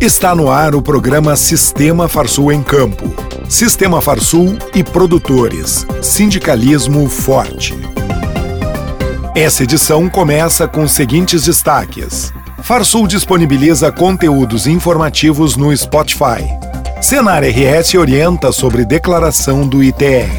Está no ar o programa Sistema Farsul em Campo. Sistema Farsul e produtores. Sindicalismo forte. Essa edição começa com os seguintes destaques. Farsul disponibiliza conteúdos informativos no Spotify. Senar RS orienta sobre declaração do ITR.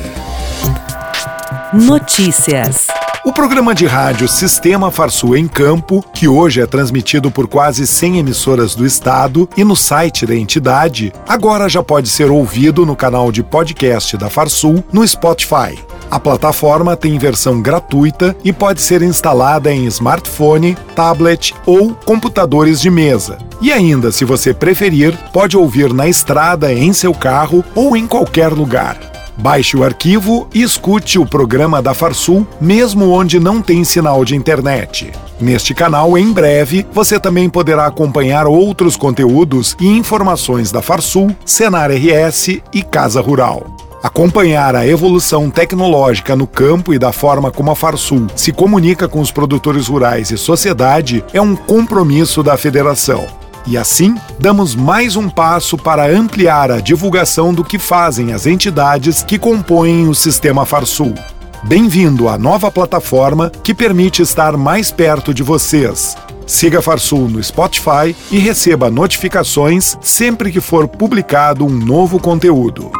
Notícias. O programa de rádio Sistema Farsul em Campo, que hoje é transmitido por quase 100 emissoras do estado e no site da entidade, agora já pode ser ouvido no canal de podcast da Farsul no Spotify. A plataforma tem versão gratuita e pode ser instalada em smartphone, tablet ou computadores de mesa. E ainda, se você preferir, pode ouvir na estrada, em seu carro ou em qualquer lugar. Baixe o arquivo e escute o programa da Farsul, mesmo onde não tem sinal de internet. Neste canal, em breve, você também poderá acompanhar outros conteúdos e informações da Farsul, Senar RS e Casa Rural. Acompanhar a evolução tecnológica no campo e da forma como a Farsul se comunica com os produtores rurais e sociedade é um compromisso da federação. E assim, damos mais um passo para ampliar a divulgação do que fazem as entidades que compõem o sistema Farsul. Bem-vindo à nova plataforma que permite estar mais perto de vocês. Siga Farsul no Spotify e receba notificações sempre que for publicado um novo conteúdo.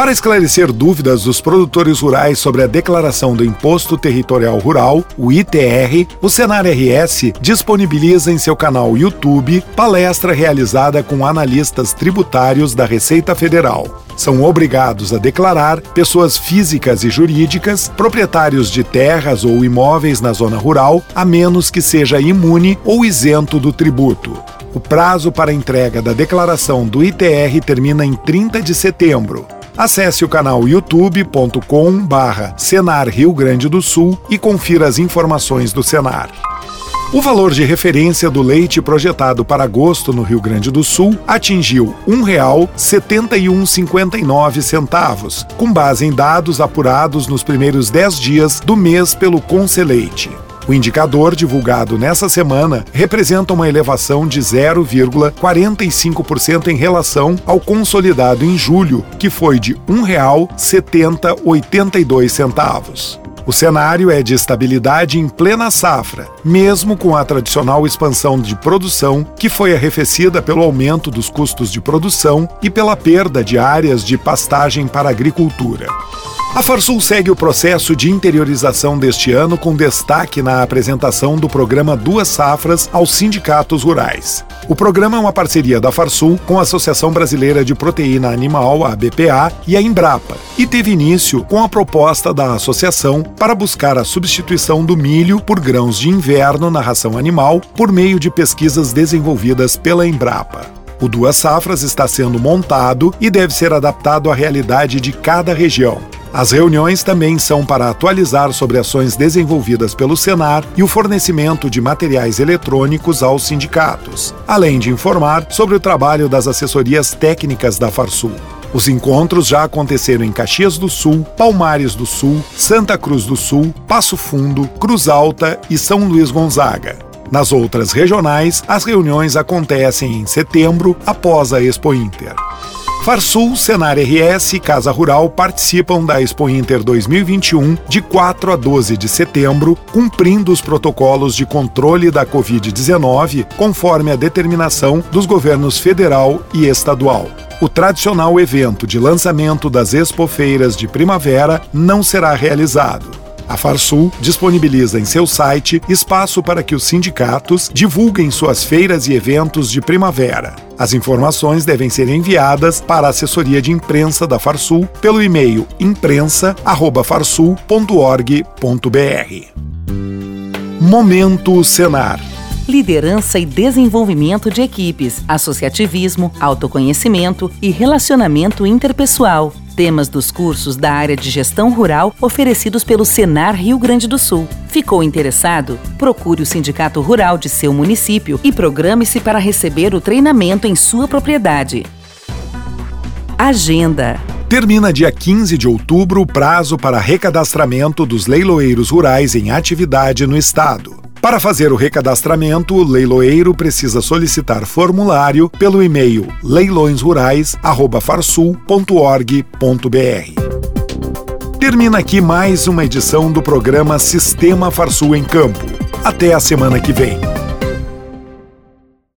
Para esclarecer dúvidas dos produtores rurais sobre a declaração do Imposto Territorial Rural, o ITR, o Senar RS disponibiliza em seu canal YouTube palestra realizada com analistas tributários da Receita Federal. São obrigados a declarar pessoas físicas e jurídicas, proprietários de terras ou imóveis na zona rural, a menos que seja imune ou isento do tributo. O prazo para entrega da declaração do ITR termina em 30 de setembro. Acesse o canal youtube.com barra Senar Rio Grande do Sul e confira as informações do Senar. O valor de referência do leite projetado para agosto no Rio Grande do Sul atingiu R$ 1,7159, com base em dados apurados nos primeiros 10 dias do mês pelo Conceleite. O indicador divulgado nessa semana representa uma elevação de 0,45% em relação ao consolidado em julho, que foi de R$ 1,7082. O cenário é de estabilidade em plena safra, mesmo com a tradicional expansão de produção, que foi arrefecida pelo aumento dos custos de produção e pela perda de áreas de pastagem para agricultura. A Farsul segue o processo de interiorização deste ano com destaque na apresentação do programa Duas Safras aos sindicatos rurais. O programa é uma parceria da Farsul com a Associação Brasileira de Proteína Animal, a BPA, e a Embrapa, e teve início com a proposta da associação para buscar a substituição do milho por grãos de inverno na ração animal por meio de pesquisas desenvolvidas pela Embrapa. O Duas Safras está sendo montado e deve ser adaptado à realidade de cada região. As reuniões também são para atualizar sobre ações desenvolvidas pelo Senar e o fornecimento de materiais eletrônicos aos sindicatos, além de informar sobre o trabalho das assessorias técnicas da Farsul. Os encontros já aconteceram em Caxias do Sul, Palmares do Sul, Santa Cruz do Sul, Passo Fundo, Cruz Alta e São Luís Gonzaga. Nas outras regionais, as reuniões acontecem em setembro, após a Expo Inter. Farsul, Senar RS e Casa Rural participam da Expo Inter 2021 de 4 a 12 de setembro, cumprindo os protocolos de controle da Covid-19 conforme a determinação dos governos federal e estadual. O tradicional evento de lançamento das expofeiras de primavera não será realizado. A Farsul disponibiliza em seu site espaço para que os sindicatos divulguem suas feiras e eventos de primavera. As informações devem ser enviadas para a assessoria de imprensa da Farsul pelo e-mail imprensa@farsul.org.br. Momento Senar liderança e desenvolvimento de equipes, associativismo, autoconhecimento e relacionamento interpessoal temas dos cursos da área de gestão rural oferecidos pelo Senar Rio Grande do Sul. Ficou interessado? Procure o Sindicato Rural de seu município e programe-se para receber o treinamento em sua propriedade. Agenda. Termina dia 15 de outubro o prazo para recadastramento dos leiloeiros rurais em atividade no Estado. Para fazer o recadastramento, o leiloeiro precisa solicitar formulário pelo e-mail leilõesrurais@farsul.org.br. Termina aqui mais uma edição do programa Sistema Farsul em Campo. Até a semana que vem.